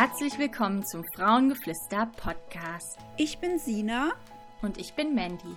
Herzlich willkommen zum Frauengeflüster Podcast. Ich bin Sina und ich bin Mandy.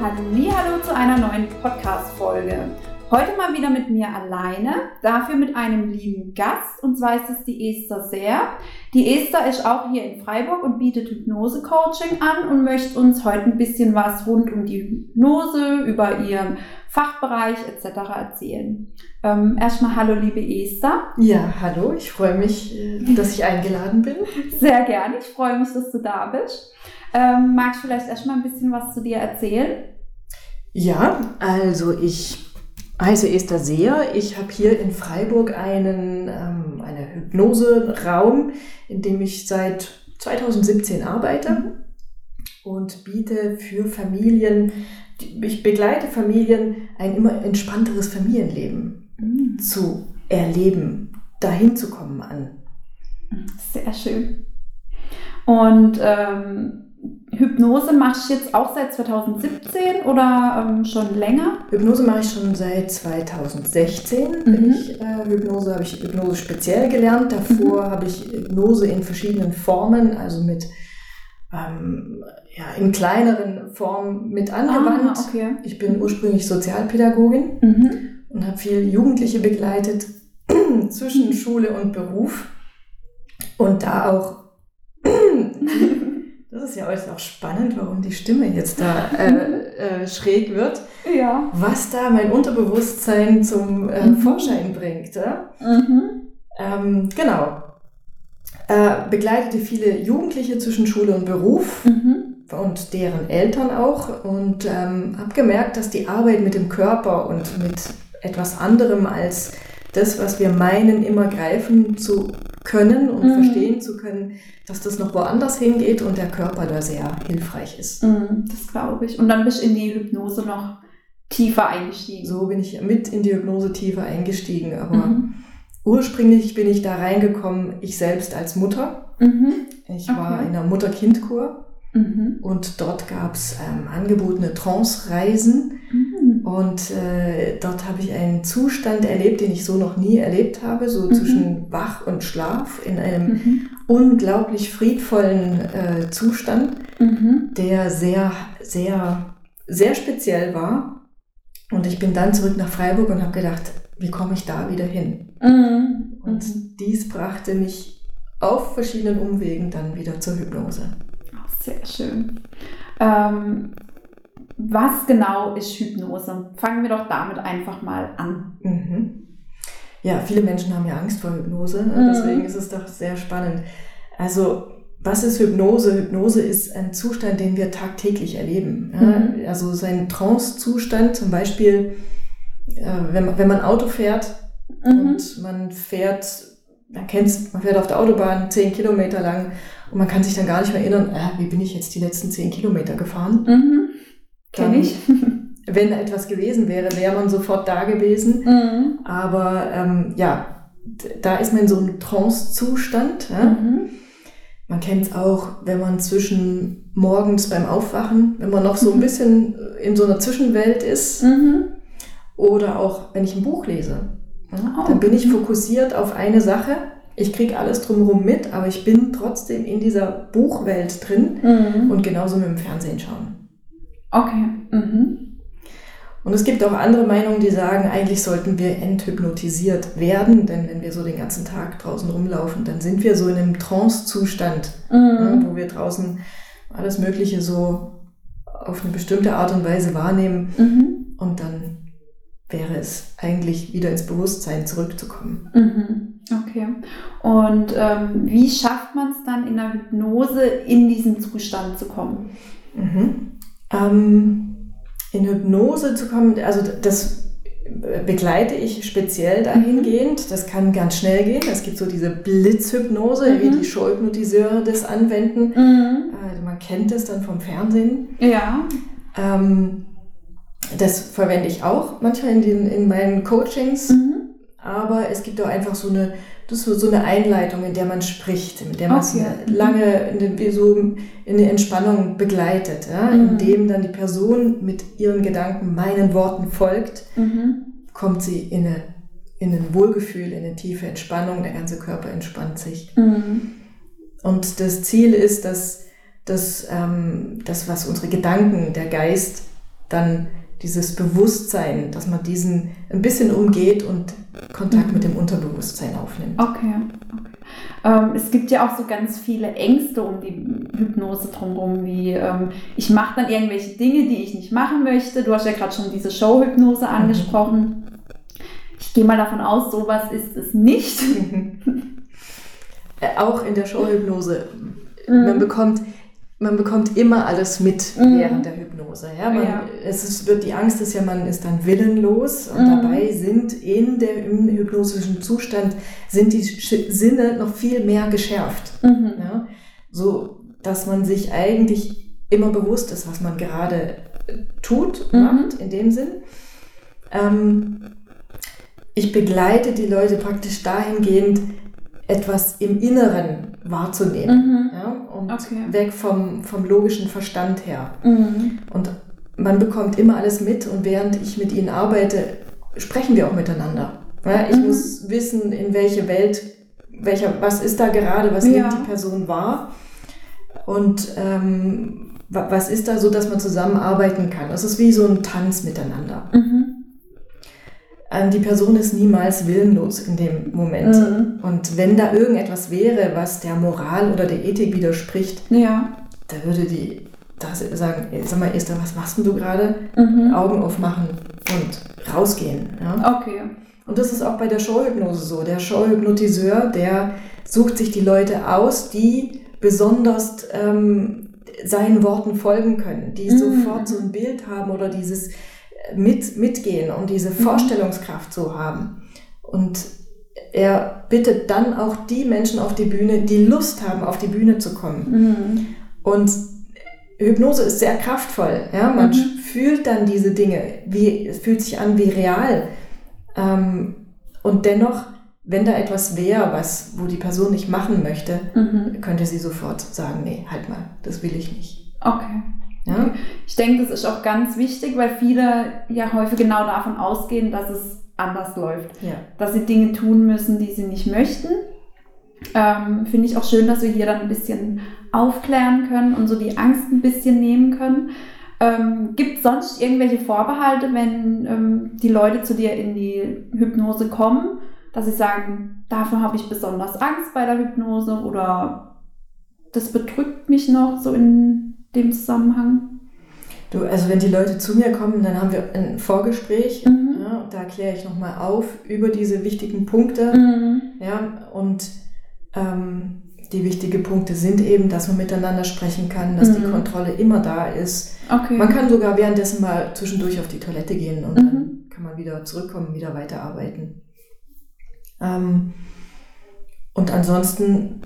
Hallo zu einer neuen Podcast-Folge. Heute mal wieder mit mir alleine, dafür mit einem lieben Gast, und zwar ist es die Esther Sehr. Die Esther ist auch hier in Freiburg und bietet Hypnose-Coaching an und möchte uns heute ein bisschen was rund um die Hypnose, über ihren Fachbereich etc. erzählen. Ähm, erstmal hallo liebe Esther. Ja, hallo, ich freue mich, äh, dass ich eingeladen bin. Sehr gerne, ich freue mich, dass du da bist. Ähm, magst du vielleicht erstmal ein bisschen was zu dir erzählen? Ja, also ich heiße Esther Seher. Ich habe hier in Freiburg einen ähm, eine Hypnoseraum, in dem ich seit 2017 arbeite mhm. und biete für Familien, ich begleite Familien, ein immer entspannteres Familienleben mhm. zu erleben, dahin zu kommen an. Sehr schön. Und ähm, Hypnose machst du jetzt auch seit 2017 oder ähm, schon länger? Hypnose mache ich schon seit 2016. Mhm. Ich, äh, Hypnose habe ich Hypnose speziell gelernt. Davor mhm. habe ich Hypnose in verschiedenen Formen, also mit ähm, ja, in kleineren Formen mit angewandt. Ah, okay. Ich bin ursprünglich Sozialpädagogin mhm. und habe viele Jugendliche begleitet zwischen Schule und Beruf und da auch ist ja äußerst auch spannend, warum die Stimme jetzt da äh, äh, schräg wird. Ja. Was da mein Unterbewusstsein zum äh, mhm. Vorschein bringt. Ja? Mhm. Ähm, genau. Äh, begleitete viele Jugendliche zwischen Schule und Beruf mhm. und deren Eltern auch und ähm, habe gemerkt, dass die Arbeit mit dem Körper und mit etwas anderem als das, was wir meinen, immer greifen zu können und mhm. verstehen zu können, dass das noch woanders hingeht und der Körper da sehr hilfreich ist. Mhm, das glaube ich. Und dann bist du in die Hypnose noch tiefer eingestiegen. So bin ich mit in die Hypnose tiefer eingestiegen, aber mhm. ursprünglich bin ich da reingekommen, ich selbst als Mutter. Mhm. Ich okay. war in einer Mutter-Kind-Kur Mhm. Und dort gab es ähm, angebotene Trance-Reisen. Mhm. Und äh, dort habe ich einen Zustand erlebt, den ich so noch nie erlebt habe, so mhm. zwischen Wach und Schlaf, in einem mhm. unglaublich friedvollen äh, Zustand, mhm. der sehr, sehr, sehr speziell war. Und ich bin dann zurück nach Freiburg und habe gedacht, wie komme ich da wieder hin? Mhm. Und dies brachte mich auf verschiedenen Umwegen dann wieder zur Hypnose. Sehr schön. Ähm, was genau ist Hypnose? Fangen wir doch damit einfach mal an. Mhm. Ja, viele Menschen haben ja Angst vor Hypnose, ne? mhm. deswegen ist es doch sehr spannend. Also, was ist Hypnose? Hypnose ist ein Zustand, den wir tagtäglich erleben. Mhm. Also, sein Trance-Zustand, zum Beispiel, äh, wenn, man, wenn man Auto fährt mhm. und man fährt, man kennt man fährt auf der Autobahn zehn Kilometer lang und man kann sich dann gar nicht mehr erinnern, äh, wie bin ich jetzt die letzten zehn Kilometer gefahren. Mhm. Kenne ich. wenn etwas gewesen wäre, wäre man sofort da gewesen. Mhm. Aber ähm, ja, da ist man in so einem Trance-Zustand. Ja? Mhm. Man kennt es auch, wenn man zwischen morgens beim Aufwachen, wenn man noch so ein mhm. bisschen in so einer Zwischenwelt ist. Mhm. Oder auch, wenn ich ein Buch lese. Ja? Oh. Dann bin ich fokussiert auf eine Sache ich kriege alles drumherum mit, aber ich bin trotzdem in dieser Buchwelt drin mhm. und genauso mit dem Fernsehen schauen. Okay. Mhm. Und es gibt auch andere Meinungen, die sagen, eigentlich sollten wir enthypnotisiert werden, denn wenn wir so den ganzen Tag draußen rumlaufen, dann sind wir so in einem Trance-Zustand, mhm. ne, wo wir draußen alles Mögliche so auf eine bestimmte Art und Weise wahrnehmen mhm. und dann wäre es eigentlich wieder ins Bewusstsein zurückzukommen. Mhm. Okay. Und ähm, wie schafft man es dann in der Hypnose in diesen Zustand zu kommen? Mhm. Ähm, in Hypnose zu kommen, also das begleite ich speziell dahingehend. Das kann ganz schnell gehen. Es gibt so diese Blitzhypnose, mhm. wie die Showhypnotiseure das anwenden. Mhm. Äh, man kennt das dann vom Fernsehen. Ja. Ähm, das verwende ich auch manchmal in, den, in meinen Coachings. Mhm. Aber es gibt auch einfach so eine, das ist so eine Einleitung, in der man spricht, in der man okay. lange in, den, so in die Entspannung begleitet, ja? Mhm. indem dann die Person mit ihren Gedanken meinen Worten folgt, mhm. kommt sie in, eine, in ein Wohlgefühl, in eine tiefe Entspannung, der ganze Körper entspannt sich. Mhm. Und das Ziel ist, dass, dass ähm, das, was unsere Gedanken, der Geist dann dieses Bewusstsein, dass man diesen ein bisschen umgeht und Kontakt mit dem Unterbewusstsein aufnimmt. Okay. okay. Ähm, es gibt ja auch so ganz viele Ängste um die Hypnose drumherum, wie ähm, ich mache dann irgendwelche Dinge, die ich nicht machen möchte. Du hast ja gerade schon diese Showhypnose mhm. angesprochen. Mhm. Ich gehe mal davon aus, sowas ist es nicht. Äh, auch in der Showhypnose. Mhm. Man bekommt man bekommt immer alles mit mhm. während der Hypnose. Ja? Man, ja. Es ist, wird, die Angst ist ja, man ist dann willenlos und mhm. dabei sind in der, im hypnosischen Zustand sind die Sinne noch viel mehr geschärft. Mhm. Ja? So, dass man sich eigentlich immer bewusst ist, was man gerade tut, mhm. macht, in dem Sinn. Ähm, ich begleite die Leute praktisch dahingehend, etwas im Inneren wahrzunehmen. Mhm. Ja? Und okay. weg vom, vom logischen Verstand her. Mhm. Und man bekommt immer alles mit und während ich mit ihnen arbeite, sprechen wir auch miteinander. Ja? Ich mhm. muss wissen, in welche Welt, welcher, was ist da gerade, was ja. nimmt die Person wahr und ähm, was ist da so, dass man zusammenarbeiten kann. Das ist wie so ein Tanz miteinander. Mhm. Ähm, die Person ist niemals willenlos in dem Moment. Mhm. Und wenn da irgendetwas wäre, was der Moral oder der Ethik widerspricht, ja. da würde die das sagen, sag mal Esther, was machst denn du gerade? Mhm. Augen aufmachen und rausgehen. Ja? Okay. Und das ist auch bei der Showhypnose so. Der Showhypnotiseur, der sucht sich die Leute aus, die besonders ähm, seinen Worten folgen können, die mhm. sofort so ein Bild haben oder dieses mit, mitgehen und diese mhm. Vorstellungskraft zu haben. Und er bittet dann auch die Menschen auf die Bühne, die Lust haben, auf die Bühne zu kommen. Mhm. Und Hypnose ist sehr kraftvoll. Ja? Man mhm. fühlt dann diese Dinge, wie, es fühlt sich an wie real. Ähm, und dennoch, wenn da etwas wäre, was, wo die Person nicht machen möchte, mhm. könnte sie sofort sagen, nee, halt mal, das will ich nicht. Okay. Ja? Ich denke, das ist auch ganz wichtig, weil viele ja häufig genau davon ausgehen, dass es anders läuft. Ja. Dass sie Dinge tun müssen, die sie nicht möchten. Ähm, Finde ich auch schön, dass wir hier dann ein bisschen aufklären können und so die Angst ein bisschen nehmen können. Ähm, Gibt es sonst irgendwelche Vorbehalte, wenn ähm, die Leute zu dir in die Hypnose kommen, dass sie sagen, davon habe ich besonders Angst bei der Hypnose oder das bedrückt mich noch so in dem Zusammenhang? Du, also wenn die Leute zu mir kommen, dann haben wir ein Vorgespräch. Mhm. Ja, da kläre ich nochmal auf über diese wichtigen Punkte. Mhm. Ja, und ähm, die wichtigen Punkte sind eben, dass man miteinander sprechen kann, dass mhm. die Kontrolle immer da ist. Okay. Man kann sogar währenddessen mal zwischendurch auf die Toilette gehen und dann mhm. kann man wieder zurückkommen, wieder weiterarbeiten. Ähm, und ansonsten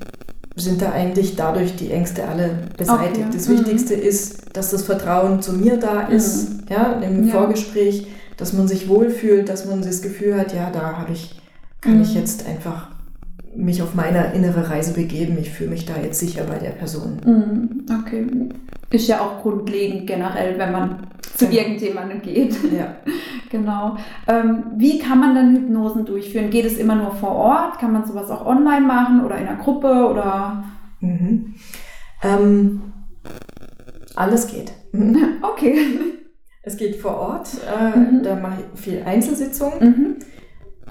sind da eigentlich dadurch die Ängste alle beseitigt. Okay. Das mhm. Wichtigste ist, dass das Vertrauen zu mir da ist, mhm. ja, im ja. Vorgespräch, dass man sich wohlfühlt, dass man das Gefühl hat, ja, da habe ich, kann mhm. ich jetzt einfach mich auf meine innere Reise begeben. Ich fühle mich da jetzt sicher bei der Person. Mhm. Okay. Ist ja auch grundlegend generell, wenn man zu genau. irgendjemandem geht. Ja. genau. Ähm, wie kann man dann Hypnosen durchführen? Geht es immer nur vor Ort? Kann man sowas auch online machen oder in einer Gruppe oder? Mhm. Ähm, alles geht. okay. Es geht vor Ort. Äh, mhm. Da mache ich viel Einzelsitzungen. Mhm.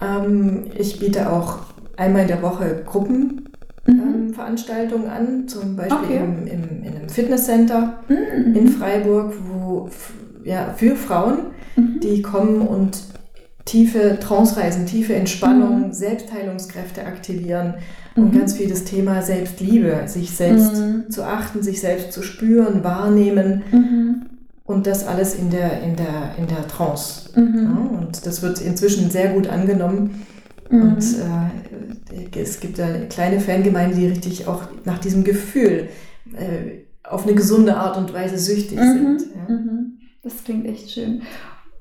Ähm, ich biete auch einmal in der Woche Gruppenveranstaltungen mhm. an, zum Beispiel okay. im, im, in einem Fitnesscenter mhm. in Freiburg, wo ja, für Frauen, mhm. die kommen und tiefe Trance-Reisen, tiefe Entspannung, mhm. Selbstheilungskräfte aktivieren und mhm. ganz viel das Thema Selbstliebe, sich selbst mhm. zu achten, sich selbst zu spüren, wahrnehmen und das alles in der, in der, in der Trance. Mhm. Ja, und das wird inzwischen sehr gut angenommen. Mhm. Und äh, es gibt eine kleine Fangemeinde, die richtig auch nach diesem Gefühl äh, auf eine gesunde Art und Weise süchtig mhm. sind. Ja. Mhm. Das klingt echt schön.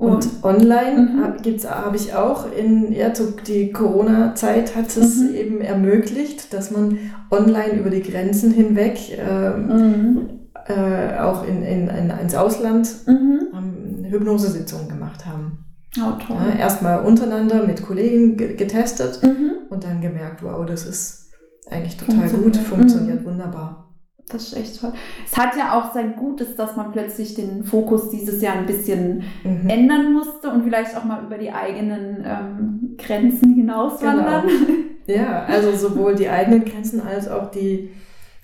Und, und online mhm. habe ich auch in ja, die Corona-Zeit hat es mhm. eben ermöglicht, dass man online über die Grenzen hinweg ähm, mhm. äh, auch in, in, in, ins Ausland mhm. ähm, Hypnosesitzungen gemacht haben. Oh, toll. Ja, Erstmal untereinander mit Kollegen getestet mhm. und dann gemerkt, wow, das ist eigentlich total gut, funktioniert mhm. wunderbar. Das ist echt toll. Es hat ja auch sein Gutes, dass man plötzlich den Fokus dieses Jahr ein bisschen mhm. ändern musste und vielleicht auch mal über die eigenen ähm, Grenzen hinauswandern. Genau. Ja, also sowohl die eigenen Grenzen als auch die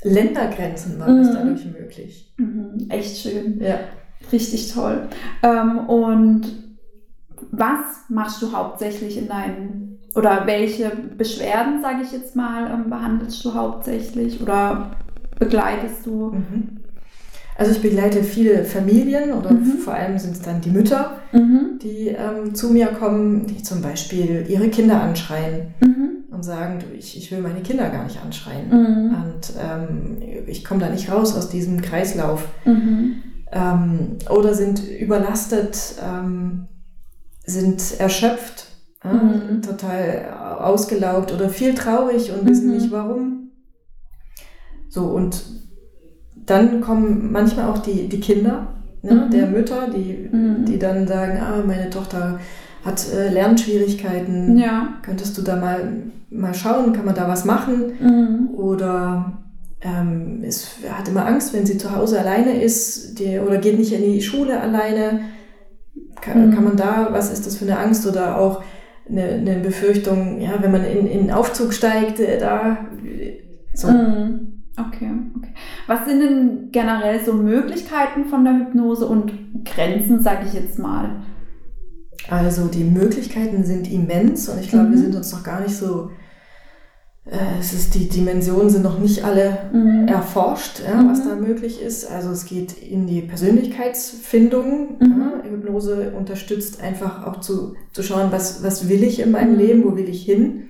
Ländergrenzen waren mhm. dadurch möglich. Mhm. Echt schön. Ja. Richtig toll. Ähm, und was machst du hauptsächlich in deinen, oder welche Beschwerden, sage ich jetzt mal, ähm, behandelst du hauptsächlich? Oder begleitest du? Mhm. Also ich begleite viele Familien oder mhm. vor allem sind es dann die Mütter, mhm. die ähm, zu mir kommen, die zum Beispiel ihre Kinder anschreien mhm. und sagen, du, ich, ich will meine Kinder gar nicht anschreien. Mhm. Und ähm, ich komme da nicht raus aus diesem Kreislauf. Ähm, oder sind überlastet, ähm, sind erschöpft, äh, total ausgelaugt oder viel traurig und wissen nicht warum. So, und dann kommen manchmal auch die, die Kinder ne, mhm. der Mütter, die, mhm. die dann sagen, ah, meine Tochter hat äh, Lernschwierigkeiten. Ja. Könntest du da mal, mal schauen, kann man da was machen? Mhm. Oder ähm, ist, hat immer Angst, wenn sie zu Hause alleine ist die, oder geht nicht in die Schule alleine. Kann, mhm. kann man da, was ist das für eine Angst oder auch eine, eine Befürchtung, ja, wenn man in, in Aufzug steigt, äh, da so. Mhm. Okay, okay. Was sind denn generell so Möglichkeiten von der Hypnose und Grenzen, sage ich jetzt mal? Also die Möglichkeiten sind immens und ich glaube, mhm. wir sind uns noch gar nicht so, äh, es ist, die Dimensionen sind noch nicht alle mhm. erforscht, ja, mhm. was da möglich ist. Also es geht in die Persönlichkeitsfindung. Ja. Mhm. Hypnose unterstützt einfach auch zu, zu schauen, was, was will ich in meinem mhm. Leben, wo will ich hin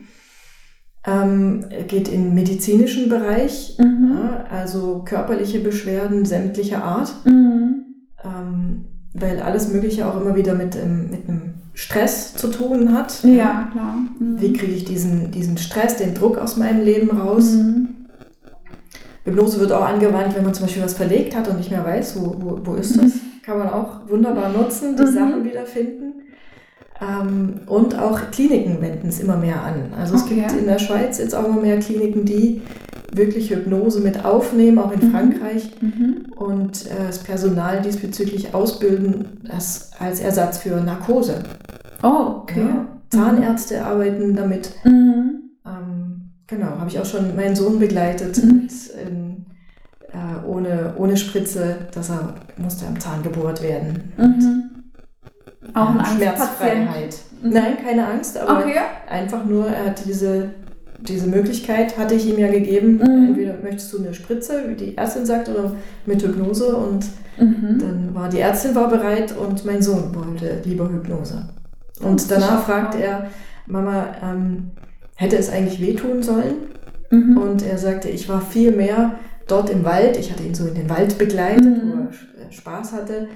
ähm, geht in den medizinischen Bereich, mhm. ja, also körperliche Beschwerden sämtlicher Art, mhm. ähm, weil alles Mögliche auch immer wieder mit, ähm, mit einem Stress zu tun hat. Ja, klar. Mhm. Wie kriege ich diesen, diesen Stress, den Druck aus meinem Leben raus? Mhm. Hypnose wird auch angewandt, wenn man zum Beispiel was verlegt hat und nicht mehr weiß, wo, wo, wo ist das. Kann man auch wunderbar nutzen, die mhm. Sachen wiederfinden. Ähm, und auch Kliniken wenden es immer mehr an. Also es okay. gibt in der Schweiz jetzt auch immer mehr Kliniken, die wirklich Hypnose mit aufnehmen, auch in mhm. Frankreich, mhm. und äh, das Personal diesbezüglich ausbilden das als Ersatz für Narkose. Oh, okay. Ja, Zahnärzte mhm. arbeiten damit. Mhm. Ähm, genau, habe ich auch schon meinen Sohn begleitet mhm. mit, in, äh, ohne, ohne Spritze, dass er musste am Zahn gebohrt werden. Mhm. Auch eine Schmerzfreiheit. Mhm. Nein, keine Angst, aber okay. einfach nur, er hat diese, diese Möglichkeit, hatte ich ihm ja gegeben. Mhm. Entweder möchtest du eine Spritze, wie die Ärztin sagt, oder mit Hypnose. Und mhm. dann war die Ärztin war bereit und mein Sohn wollte lieber Hypnose. Und danach fragt er, Mama, ähm, hätte es eigentlich wehtun sollen? Mhm. Und er sagte, ich war viel mehr dort im Wald. Ich hatte ihn so in den Wald begleitet, mhm. wo er Spaß hatte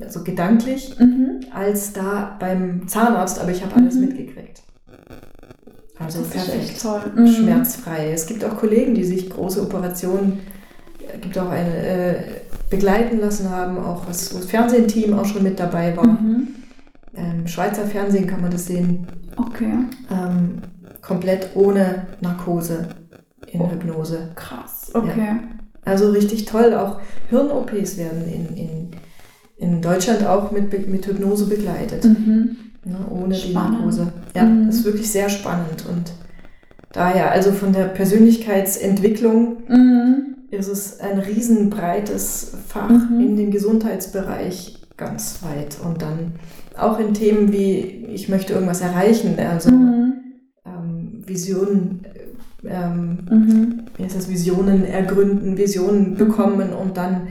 also gedanklich, mhm. als da beim Zahnarzt, aber ich habe alles mhm. mitgekriegt. Also das perfekt, mhm. schmerzfrei. Es gibt auch Kollegen, die sich große Operationen, äh, gibt auch eine äh, begleiten lassen haben, auch was das Fernsehteam auch schon mit dabei war. Mhm. Schweizer Fernsehen kann man das sehen. Okay. Ähm, komplett ohne Narkose in oh, Hypnose. Krass, okay. Ja. Also richtig toll. Auch Hirn-OPs werden in, in in Deutschland auch mit, mit Hypnose begleitet. Mhm. Ne, ohne spannend. die Narkose. Ja, mhm. das ist wirklich sehr spannend. Und daher, also von der Persönlichkeitsentwicklung mhm. ist es ein riesenbreites Fach mhm. in den Gesundheitsbereich ganz weit. Und dann auch in Themen wie, ich möchte irgendwas erreichen, also mhm. ähm, Visionen. Ähm, mhm. wie ist das, Visionen ergründen, Visionen bekommen und dann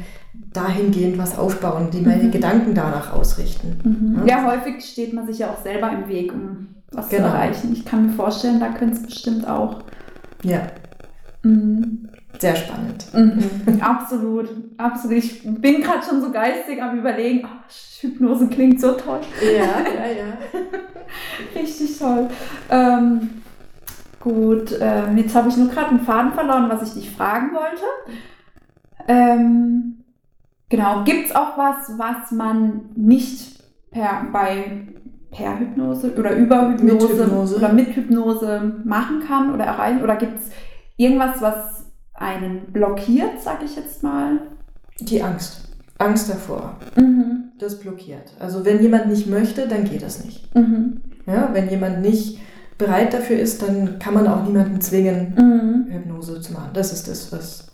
dahingehend was aufbauen, die meine mhm. Gedanken danach ausrichten. Mhm. Ja, häufig steht man sich ja auch selber im Weg, um was genau. zu erreichen. Ich kann mir vorstellen, da könnte es bestimmt auch. Ja. Sehr spannend. Mhm. absolut, absolut. Ich bin gerade schon so geistig am Überlegen, oh, Hypnose klingt so toll. Ja, ja, ja. Richtig toll. Ähm, gut, ähm, jetzt habe ich nur gerade einen Faden verloren, was ich dich fragen wollte. Ähm, genau, gibt es auch was, was man nicht per, bei per Hypnose oder über Hypnose, Hypnose. oder mit Hypnose machen kann oder erreichen? Oder gibt es irgendwas, was einen blockiert, sage ich jetzt mal? Die Angst. Angst davor. Mhm. Das blockiert. Also wenn jemand nicht möchte, dann geht das nicht. Mhm. Ja, wenn jemand nicht bereit dafür ist, dann kann man auch niemanden zwingen, mhm. Hypnose zu machen. Das ist das, was.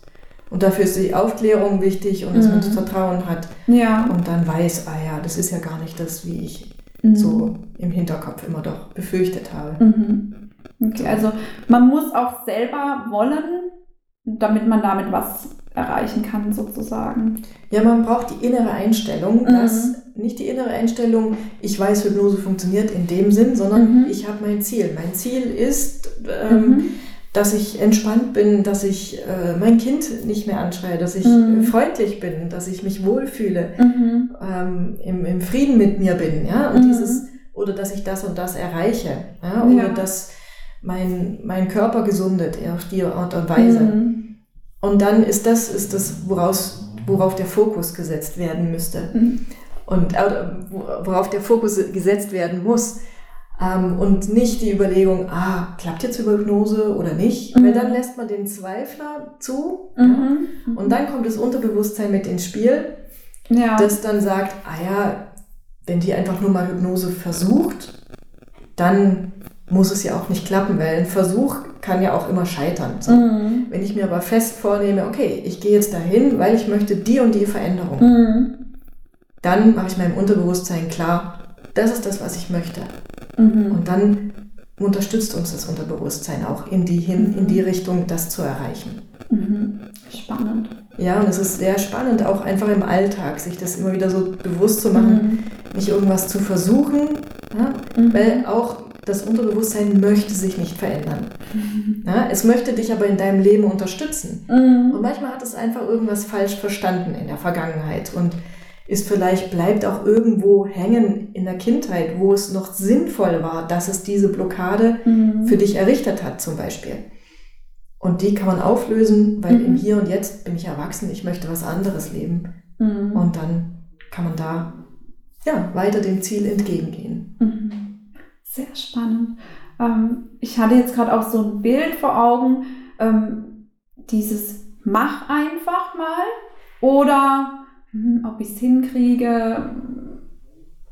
Und dafür ist die Aufklärung wichtig und dass man das mhm. Vertrauen hat. Ja. Und dann weiß, ah ja, das ist ja gar nicht das, wie ich mhm. so im Hinterkopf immer doch befürchtet habe. Mhm. Okay, also man muss auch selber wollen, damit man damit was erreichen kann, sozusagen. Ja, man braucht die innere Einstellung, mhm. dass nicht die innere Einstellung, ich weiß, Hypnose funktioniert in dem Sinn, sondern mhm. ich habe mein Ziel. Mein Ziel ist, ähm, mhm. dass ich entspannt bin, dass ich äh, mein Kind nicht mehr anschreie, dass ich mhm. freundlich bin, dass ich mich wohlfühle, mhm. ähm, im, im, Frieden mit mir bin, ja, und dieses, oder dass ich das und das erreiche, ja, oder ja. dass mein, mein Körper gesundet auf die Art und Weise. Mhm. Und dann ist das, ist das, woraus, worauf der Fokus gesetzt werden müsste. Mhm. Und äh, worauf der Fokus gesetzt werden muss. Ähm, und nicht die Überlegung, ah, klappt jetzt über Hypnose oder nicht? Mhm. Weil dann lässt man den Zweifler zu. Ja? Mhm. Und dann kommt das Unterbewusstsein mit ins Spiel, ja. das dann sagt, ah ja, wenn die einfach nur mal Hypnose versucht, dann muss es ja auch nicht klappen, weil ein Versuch kann ja auch immer scheitern. So. Mhm. Wenn ich mir aber fest vornehme, okay, ich gehe jetzt dahin, weil ich möchte die und die Veränderung, mhm. dann mache ich meinem Unterbewusstsein klar, das ist das, was ich möchte. Mhm. Und dann unterstützt uns das Unterbewusstsein auch in die, hin, in die Richtung, das zu erreichen. Mhm. Spannend. Ja, und es ist sehr spannend, auch einfach im Alltag, sich das immer wieder so bewusst zu machen, mhm. nicht irgendwas zu versuchen, ja? Mhm. weil auch das Unterbewusstsein möchte sich nicht verändern. Ja, es möchte dich aber in deinem Leben unterstützen. Mhm. Und manchmal hat es einfach irgendwas falsch verstanden in der Vergangenheit und ist vielleicht, bleibt auch irgendwo hängen in der Kindheit, wo es noch sinnvoll war, dass es diese Blockade mhm. für dich errichtet hat, zum Beispiel. Und die kann man auflösen, weil mhm. im Hier und Jetzt bin ich erwachsen, ich möchte was anderes leben. Mhm. Und dann kann man da ja, weiter dem Ziel entgegengehen. Sehr spannend. Ähm, ich hatte jetzt gerade auch so ein Bild vor Augen, ähm, dieses mach einfach mal oder hm, ob ich es hinkriege.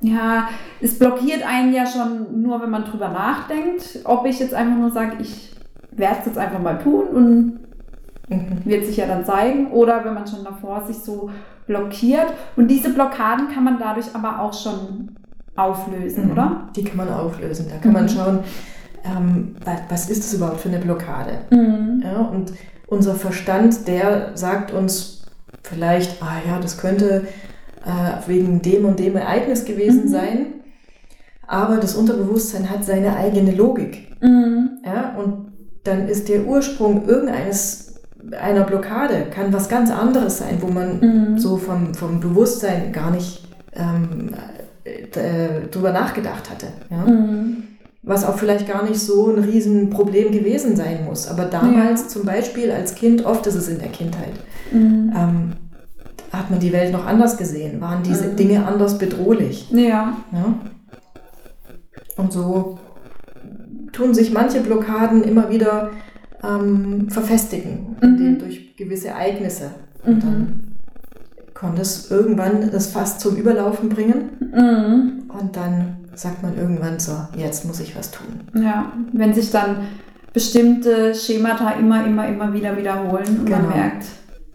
Ja, es blockiert einen ja schon nur, wenn man drüber nachdenkt, ob ich jetzt einfach nur sage, ich werde es jetzt einfach mal tun und mhm. wird sich ja dann zeigen. Oder wenn man schon davor sich so blockiert. Und diese Blockaden kann man dadurch aber auch schon auflösen, mhm. oder? Die kann man auflösen. Da kann mhm. man schauen, ähm, was ist das überhaupt für eine Blockade? Mhm. Ja, und unser Verstand, der sagt uns vielleicht, ah ja, das könnte äh, wegen dem und dem Ereignis gewesen mhm. sein. Aber das Unterbewusstsein hat seine eigene Logik. Mhm. Ja, und dann ist der Ursprung irgendeines einer Blockade kann was ganz anderes sein, wo man so vom, vom Bewusstsein gar nicht ähm, äh, drüber nachgedacht hatte. Ja? Mhm. Was auch vielleicht gar nicht so ein Riesenproblem gewesen sein muss. Aber damals ja. zum Beispiel als Kind, oft ist es in der Kindheit, mhm. ähm, hat man die Welt noch anders gesehen, waren diese mhm. Dinge anders bedrohlich. Ja. ja. Und so tun sich manche Blockaden immer wieder ähm, verfestigen mhm. durch gewisse Ereignisse. Und mhm. dann konnte es irgendwann das Fass zum Überlaufen bringen. Mhm. Und dann sagt man irgendwann so, jetzt muss ich was tun. Ja, wenn sich dann bestimmte Schemata immer, immer, immer wieder wiederholen und genau. man merkt,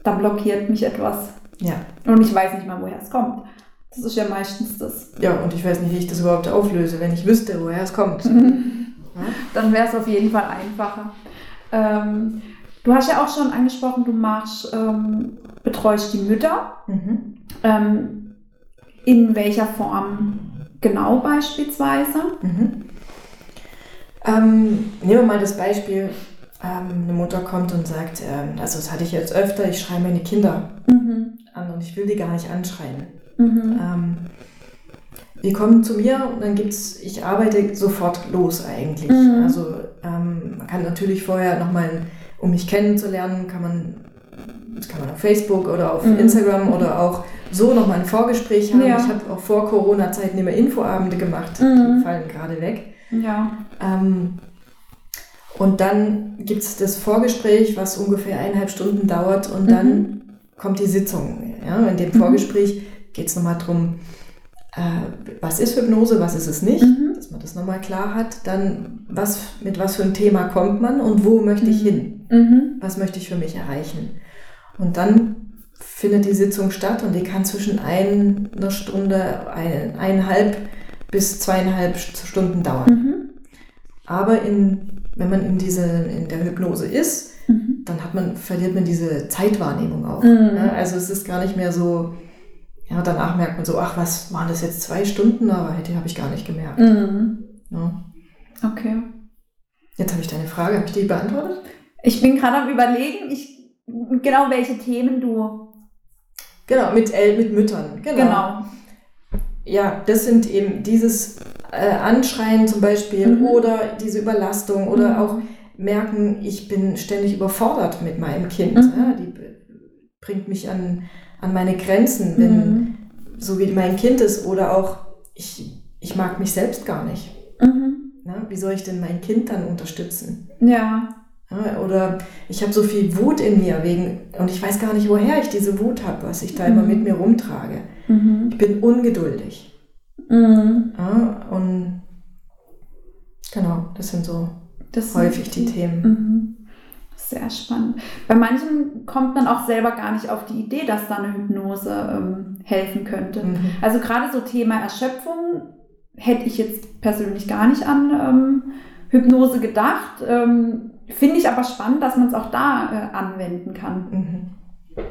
da blockiert mich etwas. Ja. Und ich weiß nicht mal, woher es kommt. Das ist ja meistens das. Ja, und ich weiß nicht, wie ich das überhaupt auflöse, wenn ich wüsste, woher es kommt. Ja? Dann wäre es auf jeden Fall einfacher. Ähm, du hast ja auch schon angesprochen, du machst ähm, betreust die Mütter. Mhm. Ähm, in welcher Form genau beispielsweise? Mhm. Ähm, nehmen wir mal das Beispiel, ähm, eine Mutter kommt und sagt, ähm, also das hatte ich jetzt öfter, ich schreie meine Kinder mhm. an und ich will die gar nicht anschreien. Mhm. Ähm, die kommen zu mir und dann gibt's, ich arbeite sofort los eigentlich. Mhm. Also ähm, man kann natürlich vorher nochmal, um mich kennenzulernen, kann man, das kann man auf Facebook oder auf mhm. Instagram oder auch so nochmal ein Vorgespräch haben. Ja. Ich habe auch vor Corona-Zeiten immer Infoabende gemacht, mhm. die fallen gerade weg. Ja. Ähm, und dann gibt es das Vorgespräch, was ungefähr eineinhalb Stunden dauert und dann mhm. kommt die Sitzung. Ja? In dem mhm. Vorgespräch geht es nochmal darum, äh, was ist Hypnose, was ist es nicht, mhm. dass man das nochmal klar hat. Dann, was, mit was für einem Thema kommt man und wo möchte ich mhm. hin? Was möchte ich für mich erreichen? Und dann findet die Sitzung statt und die kann zwischen einer Stunde, ein, eineinhalb bis zweieinhalb Stunden dauern. Mhm. Aber in, wenn man in, diese, in der Hypnose ist, mhm. dann hat man, verliert man diese Zeitwahrnehmung auch. Mhm. Also es ist gar nicht mehr so, ja, danach merkt man so, ach, was waren das jetzt zwei Stunden, aber die habe ich gar nicht gemerkt. Mhm. Ja. Okay. Jetzt habe ich deine Frage, habe ich die beantwortet? Ich bin gerade am überlegen, ich, genau welche Themen du. Genau, mit, mit Müttern. Genau. genau. Ja, das sind eben dieses äh, Anschreien zum Beispiel mhm. oder diese Überlastung oder mhm. auch merken, ich bin ständig überfordert mit meinem Kind. Mhm. Ja, die bringt mich an, an meine Grenzen, wenn mhm. so wie mein Kind ist oder auch ich, ich mag mich selbst gar nicht. Mhm. Ja, wie soll ich denn mein Kind dann unterstützen? Ja. Ja oder ich habe so viel Wut in mir wegen und ich weiß gar nicht, woher ich diese Wut habe, was ich da immer mit mir rumtrage. Ich bin ungeduldig. Mhm. Ja, und genau, das sind so das häufig die, die Themen. Mhm. Sehr spannend. Bei manchen kommt man auch selber gar nicht auf die Idee, dass da eine Hypnose ähm, helfen könnte. Mhm. Also gerade so Thema Erschöpfung hätte ich jetzt persönlich gar nicht an ähm, Hypnose gedacht. Ähm, Finde ich aber spannend, dass man es auch da äh, anwenden kann. Mhm.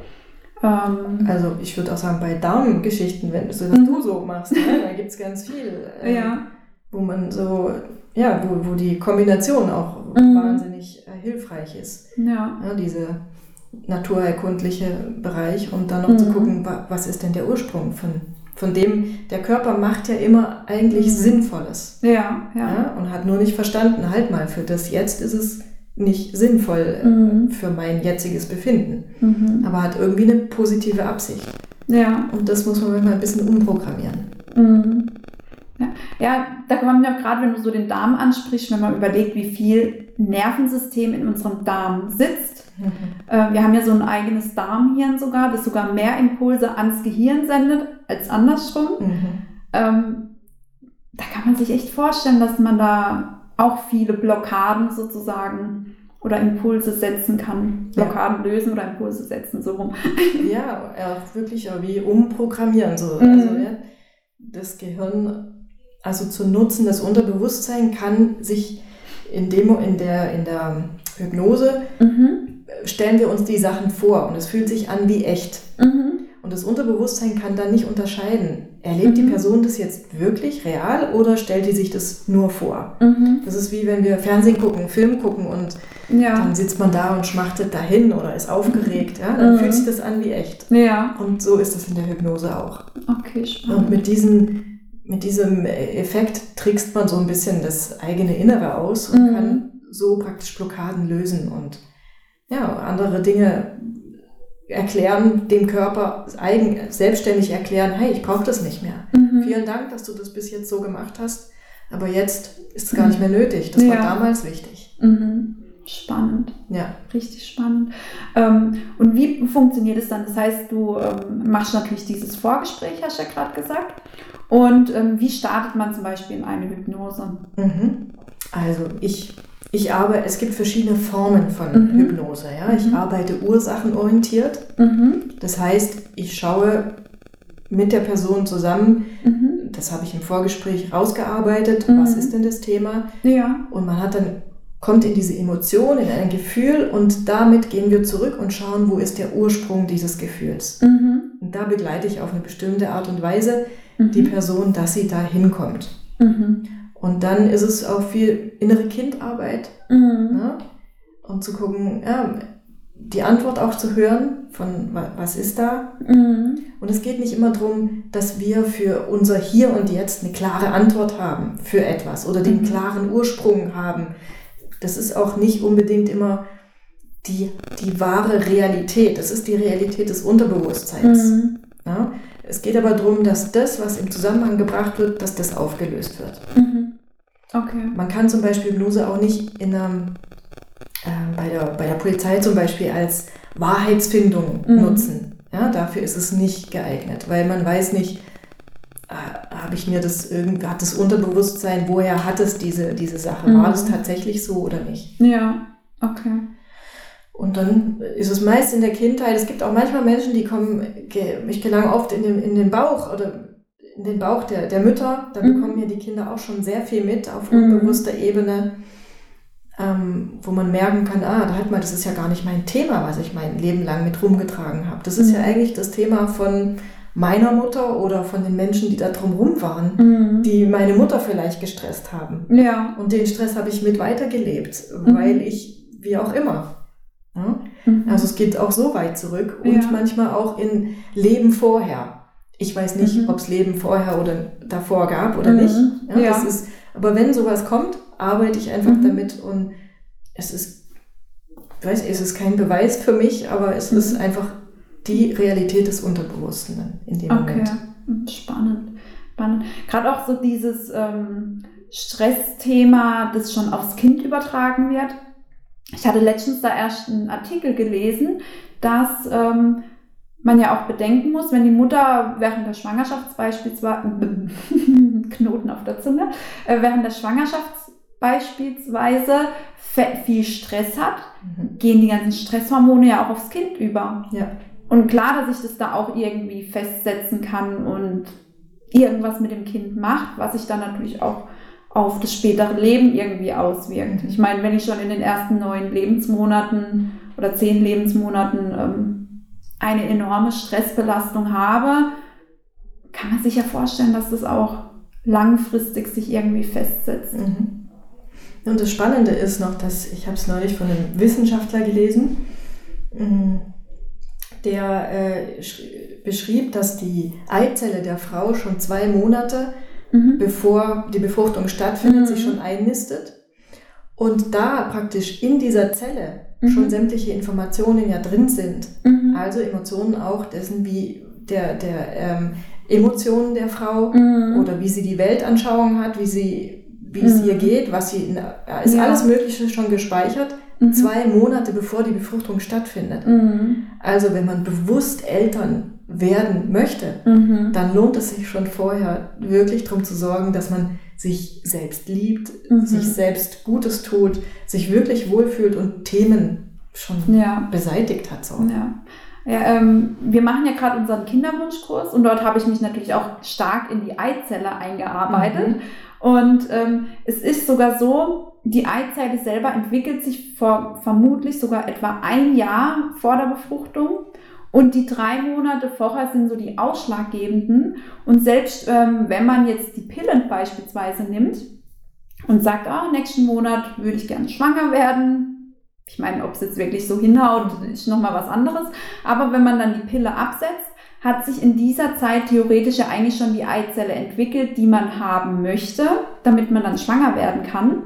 Ähm, also ich würde auch sagen, bei Darmgeschichten, wenn so, was du so machst, ne, da gibt es ganz viel, äh, ja. wo man so, ja, wo, wo die Kombination auch mhm. wahnsinnig äh, hilfreich ist. Ja. ja. Diese naturerkundliche Bereich und dann noch mhm. zu gucken, was ist denn der Ursprung von, von dem, der Körper macht ja immer eigentlich mhm. Sinnvolles. Ja, ja, ja. Und hat nur nicht verstanden, halt mal, für das Jetzt ist es nicht sinnvoll äh, mhm. für mein jetziges Befinden, mhm. aber hat irgendwie eine positive Absicht. Ja. Und das muss man manchmal ein bisschen umprogrammieren. Mhm. Ja. ja, da kann man ja gerade, wenn du so den Darm ansprichst, wenn man überlegt, wie viel Nervensystem in unserem Darm sitzt. Mhm. Äh, wir haben ja so ein eigenes Darmhirn sogar, das sogar mehr Impulse ans Gehirn sendet als andersrum. Mhm. Ähm, da kann man sich echt vorstellen, dass man da auch viele Blockaden sozusagen oder Impulse setzen kann. Blockaden ja. lösen oder Impulse setzen, so rum. Ja, auch wirklich wie umprogrammieren. So. Mhm. Also, ja, das Gehirn also zu nutzen, das Unterbewusstsein kann sich in, dem, in, der, in der Hypnose, mhm. stellen wir uns die Sachen vor und es fühlt sich an wie echt. Mhm. Und das Unterbewusstsein kann dann nicht unterscheiden, erlebt mhm. die Person das jetzt wirklich real oder stellt die sich das nur vor? Mhm. Das ist wie wenn wir Fernsehen gucken, Film gucken und ja. dann sitzt man da und schmachtet dahin oder ist aufgeregt. Ja? Dann mhm. fühlt sich das an wie echt. Ja. Und so ist es in der Hypnose auch. Okay, spannend. Und mit, diesen, mit diesem Effekt trickst man so ein bisschen das eigene Innere aus und mhm. kann so praktisch Blockaden lösen und ja, andere Dinge erklären, dem Körper eigen, selbstständig erklären, hey, ich brauche das nicht mehr. Mhm. Vielen Dank, dass du das bis jetzt so gemacht hast, aber jetzt ist es gar nicht mehr nötig. Das ja. war damals wichtig. Mhm. Spannend. Ja. Richtig spannend. Ähm, und wie funktioniert es dann? Das heißt, du ähm, machst natürlich dieses Vorgespräch, hast du ja gerade gesagt. Und ähm, wie startet man zum Beispiel in eine Hypnose? Mhm. Also ich ich arbeite, es gibt verschiedene Formen von mhm. Hypnose. Ja? Ich mhm. arbeite ursachenorientiert. Mhm. Das heißt, ich schaue mit der Person zusammen, mhm. das habe ich im Vorgespräch rausgearbeitet, was ist denn das Thema? Ja. Und man hat dann kommt in diese Emotion, in ein Gefühl und damit gehen wir zurück und schauen, wo ist der Ursprung dieses Gefühls. Mhm. Und da begleite ich auf eine bestimmte Art und Weise mhm. die Person, dass sie da hinkommt. Mhm. Und dann ist es auch viel innere Kindarbeit. Mhm. Ne? Und zu gucken, ja, die Antwort auch zu hören von was ist da. Mhm. Und es geht nicht immer darum, dass wir für unser Hier und Jetzt eine klare Antwort haben für etwas oder den mhm. klaren Ursprung haben. Das ist auch nicht unbedingt immer die, die wahre Realität. Das ist die Realität des Unterbewusstseins. Mhm. Ja? Es geht aber darum, dass das, was im Zusammenhang gebracht wird, dass das aufgelöst wird. Mhm. Okay. Man kann zum Beispiel Hypnose auch nicht in einem äh, bei, der, bei der Polizei zum Beispiel als Wahrheitsfindung mhm. nutzen. Ja, dafür ist es nicht geeignet, weil man weiß nicht, äh, habe ich mir das irgendwie, hat das Unterbewusstsein, woher hat es diese, diese Sache? Mhm. War das tatsächlich so oder nicht? Ja, okay. Und dann ist es meist in der Kindheit, es gibt auch manchmal Menschen, die kommen, ich gelange oft in den, in den Bauch oder in den Bauch der, der Mütter, da mhm. bekommen ja die Kinder auch schon sehr viel mit auf mhm. unbewusster Ebene ähm, wo man merken kann, ah, da hat man, das ist ja gar nicht mein Thema, was ich mein Leben lang mit rumgetragen habe. Das ist mhm. ja eigentlich das Thema von meiner Mutter oder von den Menschen, die da drumherum waren, mhm. die meine Mutter vielleicht gestresst haben. Ja. Und den Stress habe ich mit weitergelebt, mhm. weil ich, wie auch immer. Ja? Mhm. Also es geht auch so weit zurück und ja. manchmal auch in Leben vorher. Ich weiß nicht, mhm. ob es Leben vorher oder davor gab oder mhm. nicht. Ja, ja. Ist, aber wenn sowas kommt, arbeite ich einfach mhm. damit und es ist, ich weiß, es ist kein Beweis für mich, aber es mhm. ist einfach die Realität des Unterbewussten in dem okay. Moment. Mhm, spannend. Spannend. Gerade auch so dieses ähm, Stressthema, das schon aufs Kind übertragen wird. Ich hatte letztens da erst einen Artikel gelesen, dass ähm, man ja auch bedenken muss, wenn die Mutter während der Schwangerschaft beispielsweise, Knoten auf der Zunge, äh, während der Schwangerschaft beispielsweise viel Stress hat, mhm. gehen die ganzen Stresshormone ja auch aufs Kind über. Ja. Und klar, dass ich das da auch irgendwie festsetzen kann und irgendwas mit dem Kind macht, was sich dann natürlich auch auf das spätere Leben irgendwie auswirkt. Mhm. Ich meine, wenn ich schon in den ersten neun Lebensmonaten oder zehn Lebensmonaten ähm, eine enorme Stressbelastung habe, kann man sich ja vorstellen, dass das auch langfristig sich irgendwie festsetzt. Mhm. Und das Spannende ist noch, dass ich habe es neulich von einem Wissenschaftler gelesen, mm, der äh, beschrieb, dass die Eizelle der Frau schon zwei Monate mhm. bevor die Befruchtung stattfindet, mhm. sich schon einnistet. Und da praktisch in dieser Zelle mhm. schon sämtliche Informationen ja drin sind. Mhm. Also Emotionen auch dessen, wie der, der ähm, Emotionen der Frau mhm. oder wie sie die Weltanschauung hat, wie sie wie es ihr mhm. geht, was sie, ist ja. alles Mögliche schon gespeichert, mhm. zwei Monate bevor die Befruchtung stattfindet. Mhm. Also wenn man bewusst Eltern werden möchte, mhm. dann lohnt es sich schon vorher wirklich darum zu sorgen, dass man sich selbst liebt, mhm. sich selbst Gutes tut, sich wirklich wohlfühlt und Themen schon ja. beseitigt hat. So. Ja. Ja, ähm, wir machen ja gerade unseren Kinderwunschkurs und dort habe ich mich natürlich auch stark in die Eizelle eingearbeitet. Mhm. Und ähm, es ist sogar so, die Eizelle selber entwickelt sich vor, vermutlich sogar etwa ein Jahr vor der Befruchtung. Und die drei Monate vorher sind so die ausschlaggebenden. Und selbst ähm, wenn man jetzt die Pillen beispielsweise nimmt und sagt, oh, nächsten Monat würde ich gerne schwanger werden. Ich meine, ob es jetzt wirklich so hinhaut, ist nochmal was anderes. Aber wenn man dann die Pille absetzt, hat sich in dieser Zeit theoretisch ja eigentlich schon die Eizelle entwickelt, die man haben möchte, damit man dann schwanger werden kann.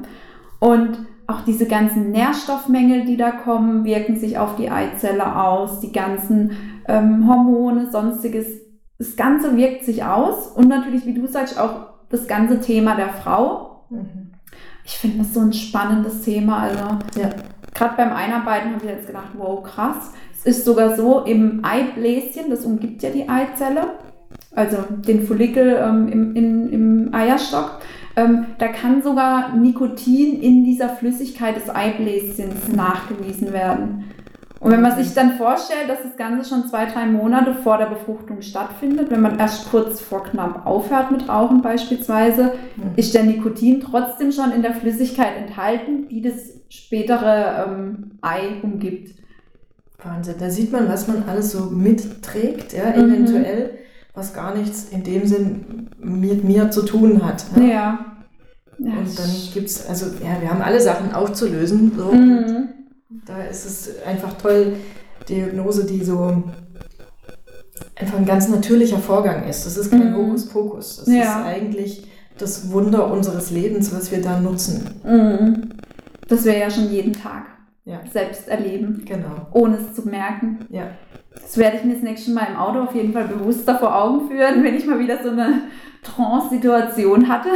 Und auch diese ganzen Nährstoffmängel, die da kommen, wirken sich auf die Eizelle aus, die ganzen ähm, Hormone, sonstiges. Das Ganze wirkt sich aus und natürlich, wie du sagst, auch das ganze Thema der Frau. Mhm. Ich finde das so ein spannendes Thema. Also, ja. gerade beim Einarbeiten habe ich jetzt gedacht, wow, krass. Es ist sogar so, im Eibläschen, das umgibt ja die Eizelle, also den Follikel ähm, im, in, im Eierstock, ähm, da kann sogar Nikotin in dieser Flüssigkeit des Eibläschens nachgewiesen werden. Und wenn man sich dann vorstellt, dass das Ganze schon zwei, drei Monate vor der Befruchtung stattfindet, wenn man erst kurz vor knapp aufhört mit Rauchen beispielsweise, mhm. ist der Nikotin trotzdem schon in der Flüssigkeit enthalten, die das spätere ähm, Ei umgibt. Wahnsinn, da sieht man, was man alles so mitträgt, ja, mhm. eventuell, was gar nichts in dem Sinn mit mir zu tun hat. Ja. ja. ja Und dann gibt es, also ja, wir haben alle Sachen aufzulösen. So. Mhm. Da ist es einfach toll, die Hypnose, die so einfach ein ganz natürlicher Vorgang ist. Das ist kein mhm. Hokuspokus. Das ja. ist eigentlich das Wunder unseres Lebens, was wir da nutzen. Mhm. Das wir ja schon jeden Tag ja. selbst erleben. Genau. Ohne es zu merken. Ja. Das werde ich mir das nächste Mal im Auto auf jeden Fall bewusster vor Augen führen, wenn ich mal wieder so eine Trance-Situation hatte.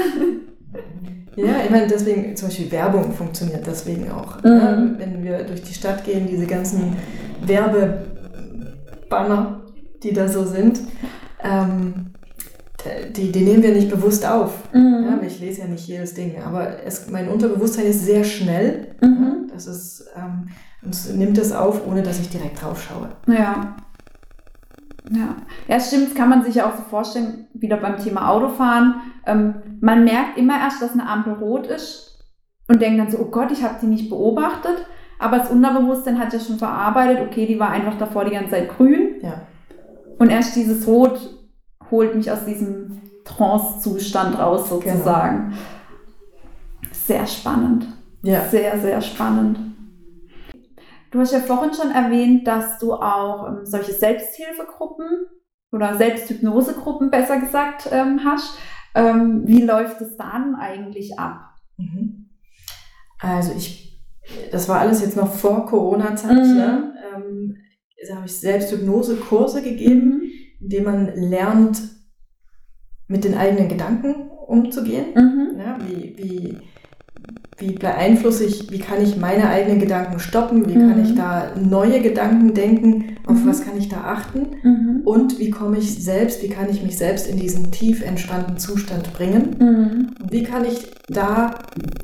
Ja, ich meine, deswegen, zum Beispiel Werbung funktioniert deswegen auch. Mhm. Ja, wenn wir durch die Stadt gehen, diese ganzen Werbebanner, die da so sind, ähm, die, die nehmen wir nicht bewusst auf. Mhm. Ja, ich lese ja nicht jedes Ding, aber es, mein Unterbewusstsein ist sehr schnell. Mhm. Ja, das ist, ähm, und nimmt es auf, ohne dass ich direkt drauf schaue. Ja. Ja. ja, stimmt, das kann man sich ja auch so vorstellen, wieder beim Thema Autofahren. Ähm, man merkt immer erst, dass eine Ampel rot ist und denkt dann so, oh Gott, ich habe die nicht beobachtet. Aber das Unterbewusstsein hat ja schon verarbeitet, okay, die war einfach davor die ganze Zeit grün. Ja. Und erst dieses Rot holt mich aus diesem Trance-Zustand raus, sozusagen. Genau. Sehr spannend. Ja. Sehr, sehr spannend. Du hast ja vorhin schon erwähnt, dass du auch ähm, solche Selbsthilfegruppen oder Selbsthypnosegruppen besser gesagt ähm, hast. Ähm, wie läuft es dann eigentlich ab? Mhm. Also ich, das war alles jetzt noch vor Corona-Zeit. Mhm. Ne? Ähm, da habe ich Selbsthypnose-Kurse gegeben, mhm. In denen man lernt, mit den eigenen Gedanken umzugehen. Mhm. Ja, wie, wie wie beeinflusse ich, wie kann ich meine eigenen Gedanken stoppen, wie mhm. kann ich mhm. da neue Gedanken denken, auf mhm. was kann ich da achten mhm. und wie komme ich selbst, wie kann ich mich selbst in diesen tief entspannten Zustand bringen mhm. und wie kann ich da,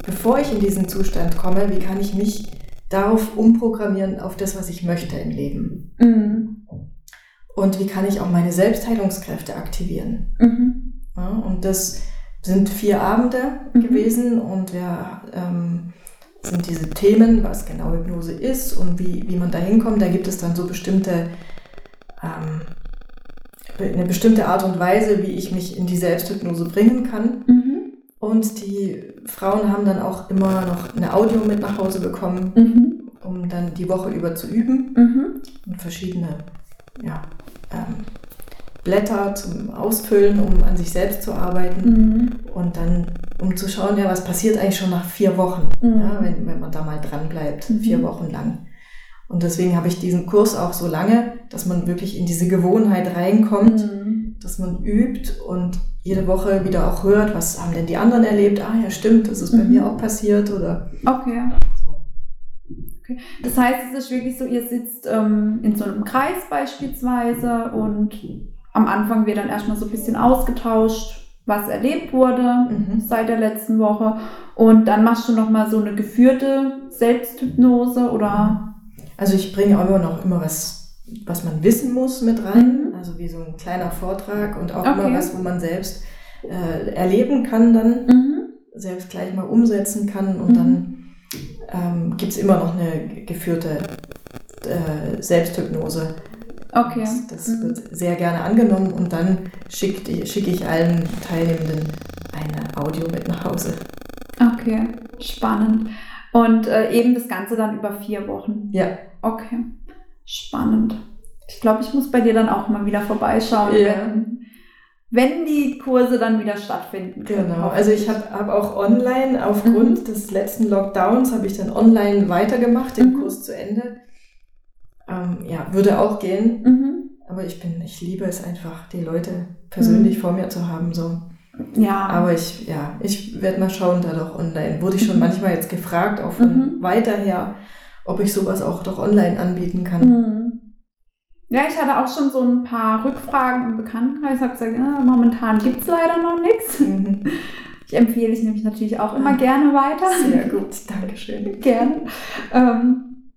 bevor ich in diesen Zustand komme, wie kann ich mich darauf umprogrammieren, auf das, was ich möchte im Leben. Mhm. Und wie kann ich auch meine Selbstheilungskräfte aktivieren. Ja, und das sind vier Abende mhm. gewesen und wir ähm, sind diese Themen, was genau Hypnose ist und wie, wie man da hinkommt. Da gibt es dann so bestimmte, ähm, eine bestimmte Art und Weise, wie ich mich in die Selbsthypnose bringen kann. Mhm. Und die Frauen haben dann auch immer noch eine Audio mit nach Hause bekommen, mhm. um dann die Woche über zu üben mhm. und verschiedene ja, ähm, Blätter zum Ausfüllen, um an sich selbst zu arbeiten mhm. und dann um zu schauen, ja, was passiert eigentlich schon nach vier Wochen, mhm. ja, wenn, wenn man da mal dran bleibt, mhm. vier Wochen lang. Und deswegen habe ich diesen Kurs auch so lange, dass man wirklich in diese Gewohnheit reinkommt, mhm. dass man übt und jede Woche wieder auch hört, was haben denn die anderen erlebt? Ah ja, stimmt, das ist bei mir mhm. auch passiert oder. Okay. Das heißt, es ist wirklich so, ihr sitzt ähm, in so einem Kreis beispielsweise und am Anfang wird dann erstmal so ein bisschen ausgetauscht, was erlebt wurde mhm. seit der letzten Woche. Und dann machst du nochmal so eine geführte Selbsthypnose oder? Also ich bringe auch immer noch immer was, was man wissen muss mit rein. Mhm. Also wie so ein kleiner Vortrag und auch okay. immer was, wo man selbst äh, erleben kann dann, mhm. selbst gleich mal umsetzen kann und dann mhm. Ähm, gibt es immer noch eine geführte äh, Selbsthypnose Okay. Das, das mhm. wird sehr gerne angenommen und dann schicke schick ich allen Teilnehmenden eine Audio mit nach Hause. Okay, spannend. Und äh, eben das Ganze dann über vier Wochen. Ja. Okay, spannend. Ich glaube, ich muss bei dir dann auch mal wieder vorbeischauen, ja. wenn, wenn die Kurse dann wieder stattfinden. Können, genau, also ich habe hab auch online, aufgrund mhm. des letzten Lockdowns, habe ich dann online weitergemacht, den mhm. Kurs zu Ende. Ähm, ja, würde auch gehen. Mhm. Aber ich bin, ich liebe es einfach, die Leute persönlich mhm. vor mir zu haben. So. Ja. Aber ich, ja, ich werde mal schauen, da doch online. Wurde ich schon mhm. manchmal jetzt gefragt, auch von mhm. weiter her, ob ich sowas auch doch online anbieten kann. Mhm. Ja, ich hatte auch schon so ein paar Rückfragen im Bekanntenkreis, habe gesagt, ja, momentan gibt es leider noch nichts. Mhm. Ich empfehle es nämlich natürlich auch immer gerne weiter. Sehr gut, Dankeschön. gerne. Ähm,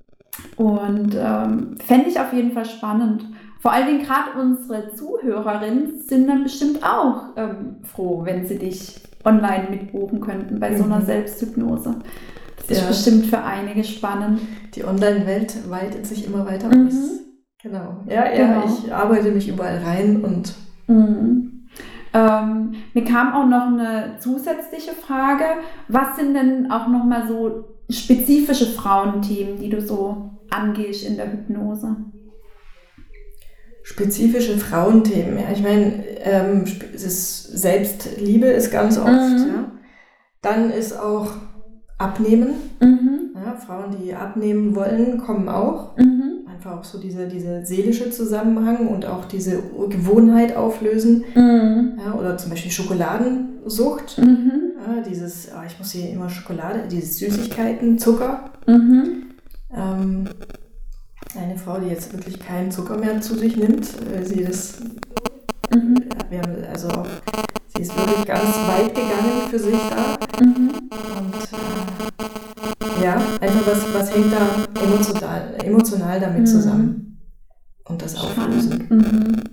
Und ähm, fände ich auf jeden Fall spannend. Vor allen Dingen gerade unsere Zuhörerinnen sind dann bestimmt auch ähm, froh, wenn sie dich online mitbuchen könnten bei so einer mhm. Selbsthypnose. Das ja. ist bestimmt für einige spannend. Die Online-Welt weitet sich immer weiter mhm. Genau. Ja, ja, genau. ich arbeite mich überall rein und. Mhm. Ähm, mir kam auch noch eine zusätzliche Frage. Was sind denn auch nochmal so spezifische Frauenthemen, die du so angehst in der Hypnose? Spezifische Frauenthemen, ja. Ich meine, ähm, Selbstliebe ist ganz oft, mhm. ja. Dann ist auch Abnehmen. Mhm. Ja, Frauen, die abnehmen wollen, kommen auch. Mhm. Einfach auch so diese, diese seelische Zusammenhang und auch diese Gewohnheit auflösen. Mhm. Ja, oder zum Beispiel Schokoladensucht. Mhm. Ja, dieses, oh, ich muss hier immer Schokolade, diese Süßigkeiten, Zucker. Mhm. Ähm, eine Frau, die jetzt wirklich keinen Zucker mehr zu sich nimmt, äh, sie das, mhm. wir haben also auch, sie ist wirklich ganz weit gegangen für sich da. Mhm. Und äh, ja, einfach was, was hängt da emotional, emotional damit mhm. zusammen? Und das auflösen. Mhm.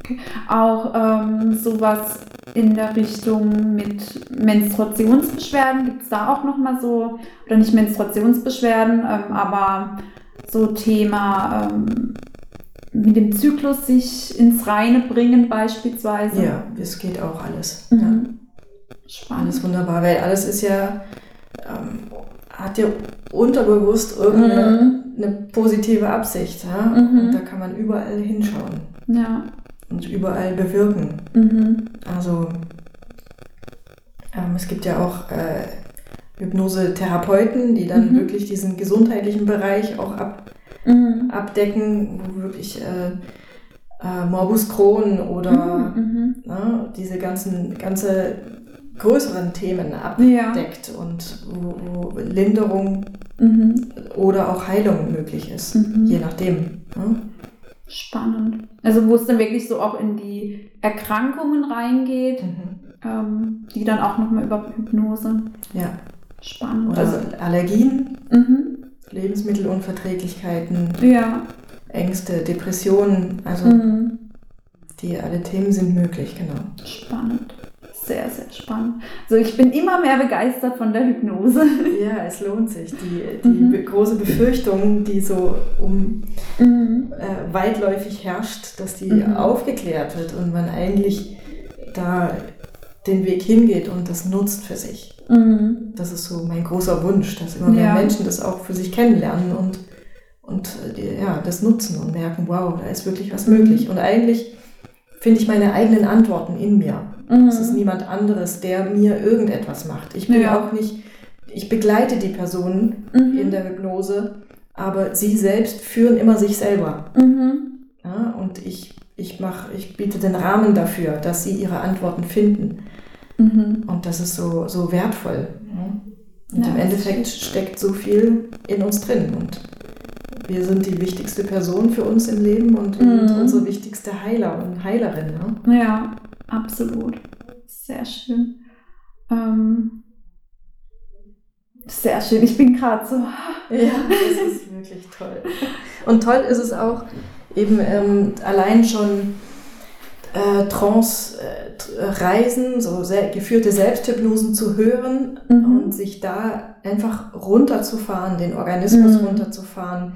Okay. Auch ähm, sowas in der Richtung mit Menstruationsbeschwerden, gibt es da auch nochmal so, oder nicht Menstruationsbeschwerden, ähm, aber so Thema ähm, mit dem Zyklus sich ins Reine bringen beispielsweise. Ja, es geht auch alles. Mhm. Ja. Spannend. Alles wunderbar, weil alles ist ja, ähm, hat ja unterbewusst irgendeine mhm. positive Absicht. Ja? Mhm. Und da kann man überall hinschauen. Ja. Und überall bewirken. Mhm. Also ähm, es gibt ja auch äh, Hypnosetherapeuten, die dann mhm. wirklich diesen gesundheitlichen Bereich auch ab, mhm. abdecken, wo wirklich äh, äh, Morbus Crohn oder mhm. ne, diese ganzen ganze größeren Themen abdeckt ja. und wo, wo Linderung mhm. oder auch Heilung möglich ist, mhm. je nachdem. Ne? Spannend. Also wo es dann wirklich so auch in die Erkrankungen reingeht, ähm, die dann auch nochmal über Hypnose. Ja. Spannend. Oder also Allergien, mhm. Lebensmittelunverträglichkeiten, ja. Ängste, Depressionen, also mhm. die alle Themen sind möglich, genau. Spannend. Sehr, sehr spannend. Also ich bin immer mehr begeistert von der Hypnose. Ja, es lohnt sich. Die, die mhm. große Befürchtung, die so um mhm. äh, weitläufig herrscht, dass die mhm. aufgeklärt wird und man eigentlich da den Weg hingeht und das nutzt für sich. Mhm. Das ist so mein großer Wunsch, dass immer mehr ja. Menschen das auch für sich kennenlernen und, und äh, ja, das nutzen und merken, wow, da ist wirklich was möglich. Und eigentlich finde ich meine eigenen Antworten in mir. Mhm. Es ist niemand anderes, der mir irgendetwas macht. Ich bin ja. auch nicht, ich begleite die Personen mhm. in der Hypnose, aber sie selbst führen immer sich selber. Mhm. Ja, und ich, ich, mach, ich biete den Rahmen dafür, dass sie ihre Antworten finden. Mhm. Und das ist so, so wertvoll. Und ja, im Endeffekt steckt so viel in uns drin. Und wir sind die wichtigste Person für uns im Leben und mhm. unsere wichtigste Heiler und Heilerin. Ne? Ja, absolut. Sehr schön. Ähm, sehr schön. Ich bin gerade so. Ja, das ist wirklich toll. Und toll ist es auch eben ähm, allein schon äh, Trance-Reisen, äh, so sehr, geführte Selbsthypnosen zu hören mhm. und sich da einfach runterzufahren, den Organismus mhm. runterzufahren,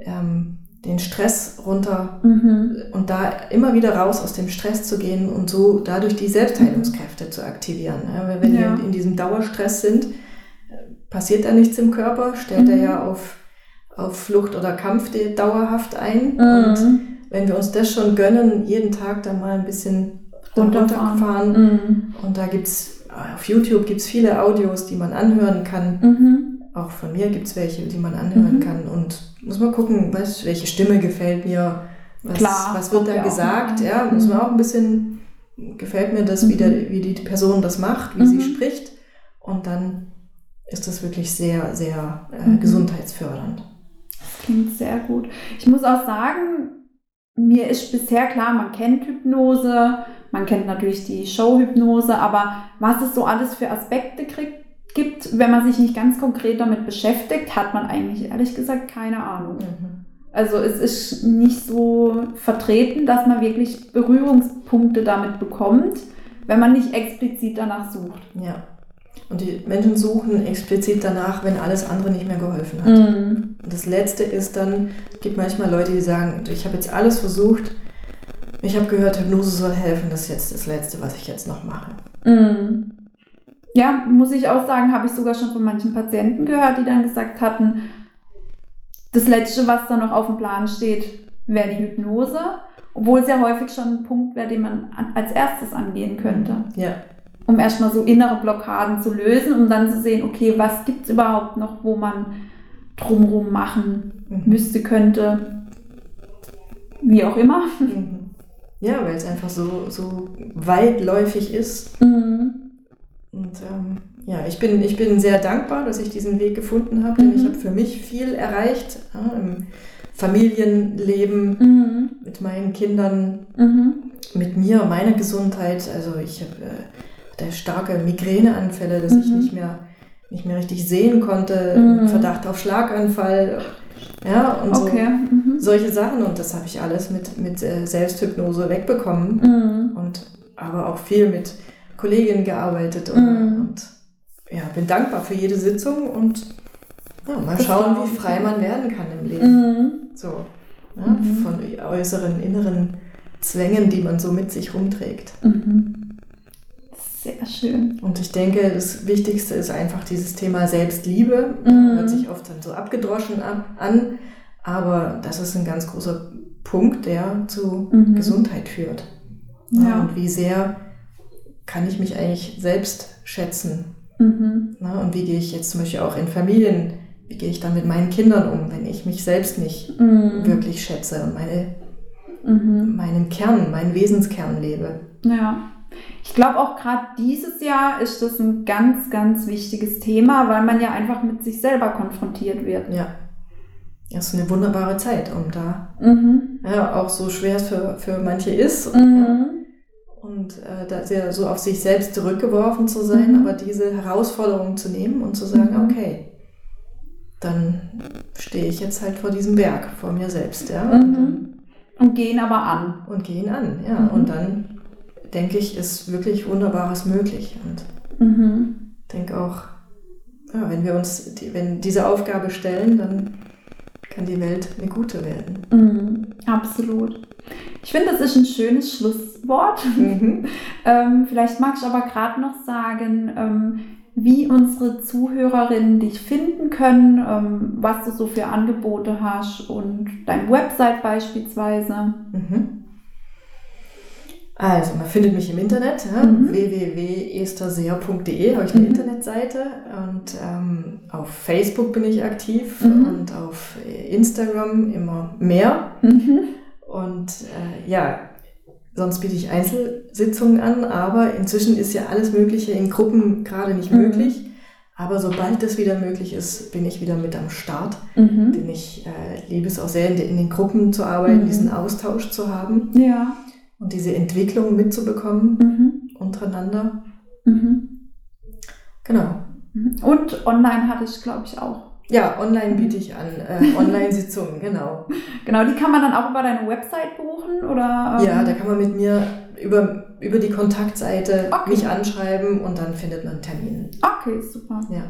ähm, den Stress runter mhm. und da immer wieder raus aus dem Stress zu gehen und so dadurch die Selbstheilungskräfte zu aktivieren. Ja, wenn ja. wir in diesem Dauerstress sind, passiert da nichts im Körper, stellt er mhm. ja auf, auf Flucht oder Kampf dauerhaft ein mhm. und wenn wir uns das schon gönnen, jeden Tag da mal ein bisschen runterfahren. Mhm. Und da gibt es, auf YouTube gibt es viele Audios, die man anhören kann. Mhm. Auch von mir gibt es welche, die man anhören mhm. kann. Und muss man gucken, was, welche Stimme gefällt mir, was, Klar, was wird da gesagt. Ja, muss man mhm. auch ein bisschen, gefällt mir das, wie, der, mhm. wie die Person das macht, wie sie mhm. spricht. Und dann ist das wirklich sehr, sehr äh, gesundheitsfördernd. Das klingt sehr gut. Ich muss auch sagen, mir ist bisher klar, man kennt Hypnose, man kennt natürlich die Showhypnose, aber was es so alles für Aspekte kriegt, gibt, wenn man sich nicht ganz konkret damit beschäftigt, hat man eigentlich ehrlich gesagt keine Ahnung. Mhm. Also es ist nicht so vertreten, dass man wirklich Berührungspunkte damit bekommt, wenn man nicht explizit danach sucht. Ja. Und die Menschen suchen explizit danach, wenn alles andere nicht mehr geholfen hat. Mhm. Und das Letzte ist dann, es gibt manchmal Leute, die sagen, ich habe jetzt alles versucht, ich habe gehört, Hypnose soll helfen, das ist jetzt das Letzte, was ich jetzt noch mache. Mhm. Ja, muss ich auch sagen, habe ich sogar schon von manchen Patienten gehört, die dann gesagt hatten, das Letzte, was da noch auf dem Plan steht, wäre die Hypnose, obwohl es ja häufig schon ein Punkt wäre, den man als erstes angehen könnte. Ja. Um erstmal so innere Blockaden zu lösen, um dann zu sehen, okay, was gibt es überhaupt noch, wo man drumherum machen mhm. müsste, könnte, wie auch immer. Mhm. Ja, weil es einfach so, so weitläufig ist. Mhm. Und ähm, ja, ich bin, ich bin sehr dankbar, dass ich diesen Weg gefunden habe, denn ich mhm. habe für mich viel erreicht ja, im Familienleben, mhm. mit meinen Kindern, mhm. mit mir, meiner Gesundheit. Also ich habe äh, starke Migräneanfälle, dass ich mhm. nicht mehr, nicht mehr richtig sehen konnte, mhm. Verdacht auf Schlaganfall. Ja, und okay. so, solche Sachen. Und das habe ich alles mit, mit äh, Selbsthypnose wegbekommen. Und aber auch viel mit Kolleginnen gearbeitet und, und ja, bin dankbar für jede Sitzung und ja, mal schauen, wie frei man werden kann im Leben. Mhm. So, ja, mhm. von äußeren, inneren Zwängen, die man so mit sich rumträgt. Mhm. Sehr schön. Und ich denke, das Wichtigste ist einfach dieses Thema Selbstliebe. Mhm. Hört sich oft dann so abgedroschen an, aber das ist ein ganz großer Punkt, der zu mhm. Gesundheit führt. Ja. Und wie sehr kann ich mich eigentlich selbst schätzen Mhm. Na, und wie gehe ich jetzt zum Beispiel auch in Familien, wie gehe ich dann mit meinen Kindern um, wenn ich mich selbst nicht mhm. wirklich schätze und meine, mhm. meinen Kern, meinen Wesenskern lebe. Ja. Ich glaube auch gerade dieses Jahr ist das ein ganz, ganz wichtiges Thema, weil man ja einfach mit sich selber konfrontiert wird. Ja. Das ist eine wunderbare Zeit, um da mhm. ja, auch so schwer es für, für manche ist. Mhm und äh, da sehr so auf sich selbst zurückgeworfen zu sein, mhm. aber diese Herausforderung zu nehmen und zu sagen, mhm. okay, dann stehe ich jetzt halt vor diesem Berg, vor mir selbst, ja. Mhm. Und, gehen aber an. Und gehen an, ja. Mhm. Und dann denke ich, ist wirklich Wunderbares möglich. Und mhm. denke auch, ja, wenn wir uns, die, wenn diese Aufgabe stellen, dann kann die Welt eine gute werden. Mhm. Absolut. Ich finde, das ist ein schönes Schlusswort. Mhm. ähm, vielleicht magst du aber gerade noch sagen, ähm, wie unsere Zuhörerinnen dich finden können, ähm, was du so für Angebote hast und deine Website beispielsweise. Mhm. Also, man findet mich im Internet, ja, mhm. www.esterseher.de habe ich eine mhm. Internetseite und ähm, auf Facebook bin ich aktiv mhm. und auf Instagram immer mehr. Mhm. Und äh, ja, sonst biete ich Einzelsitzungen an, aber inzwischen ist ja alles Mögliche in Gruppen gerade nicht mhm. möglich. Aber sobald das wieder möglich ist, bin ich wieder mit am Start. Mhm. Denn ich äh, liebe es auch sehr, in, in den Gruppen zu arbeiten, mhm. diesen Austausch zu haben. Ja. Und diese Entwicklung mitzubekommen mhm. untereinander. Mhm. Genau. Mhm. Und online hatte ich, glaube ich, auch. Ja, online biete ich an. Äh, Online-Sitzungen, genau. Genau, die kann man dann auch über deine Website buchen? Oder, ähm? Ja, da kann man mit mir über, über die Kontaktseite okay. mich anschreiben und dann findet man einen Termin. Okay, super. Ja.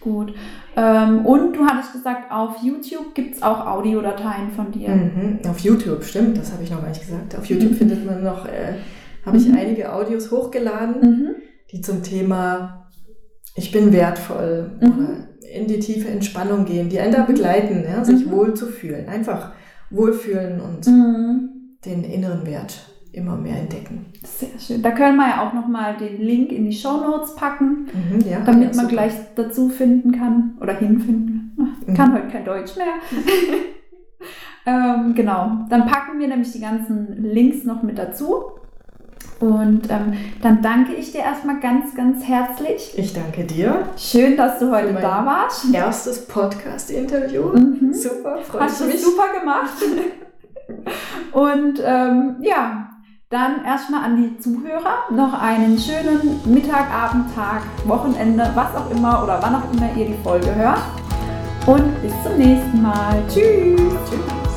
Gut. Ähm, und du hattest gesagt, auf YouTube gibt es auch Audiodateien von dir. Mhm, auf YouTube, stimmt, das habe ich noch gar nicht gesagt. Auf YouTube mhm. findet man noch, äh, habe ich mhm. einige Audios hochgeladen, mhm. die zum Thema Ich bin wertvoll oder in die tiefe Entspannung gehen, die einen da begleiten, ja, sich mhm. wohl zu fühlen. Einfach wohlfühlen und mhm. den inneren Wert immer mehr entdecken. Sehr schön. Da können wir ja auch nochmal den Link in die Show Notes packen, mhm, ja, damit ja, man gleich dazu finden kann oder hinfinden kann. Kann mhm. heute kein Deutsch mehr. ähm, genau. Dann packen wir nämlich die ganzen Links noch mit dazu. Und ähm, dann danke ich dir erstmal ganz, ganz herzlich. Ich danke dir. Schön, dass du heute da warst. Erstes Podcast-Interview. Mhm. Super, freut Hast mich. Hast du super gemacht. Und ähm, ja, Dann erstmal an die Zuhörer noch einen schönen Mittag, Abend, Tag, Wochenende, was auch immer oder wann auch immer ihr die Folge hört. Und bis zum nächsten Mal. Tschüss. Tschüss.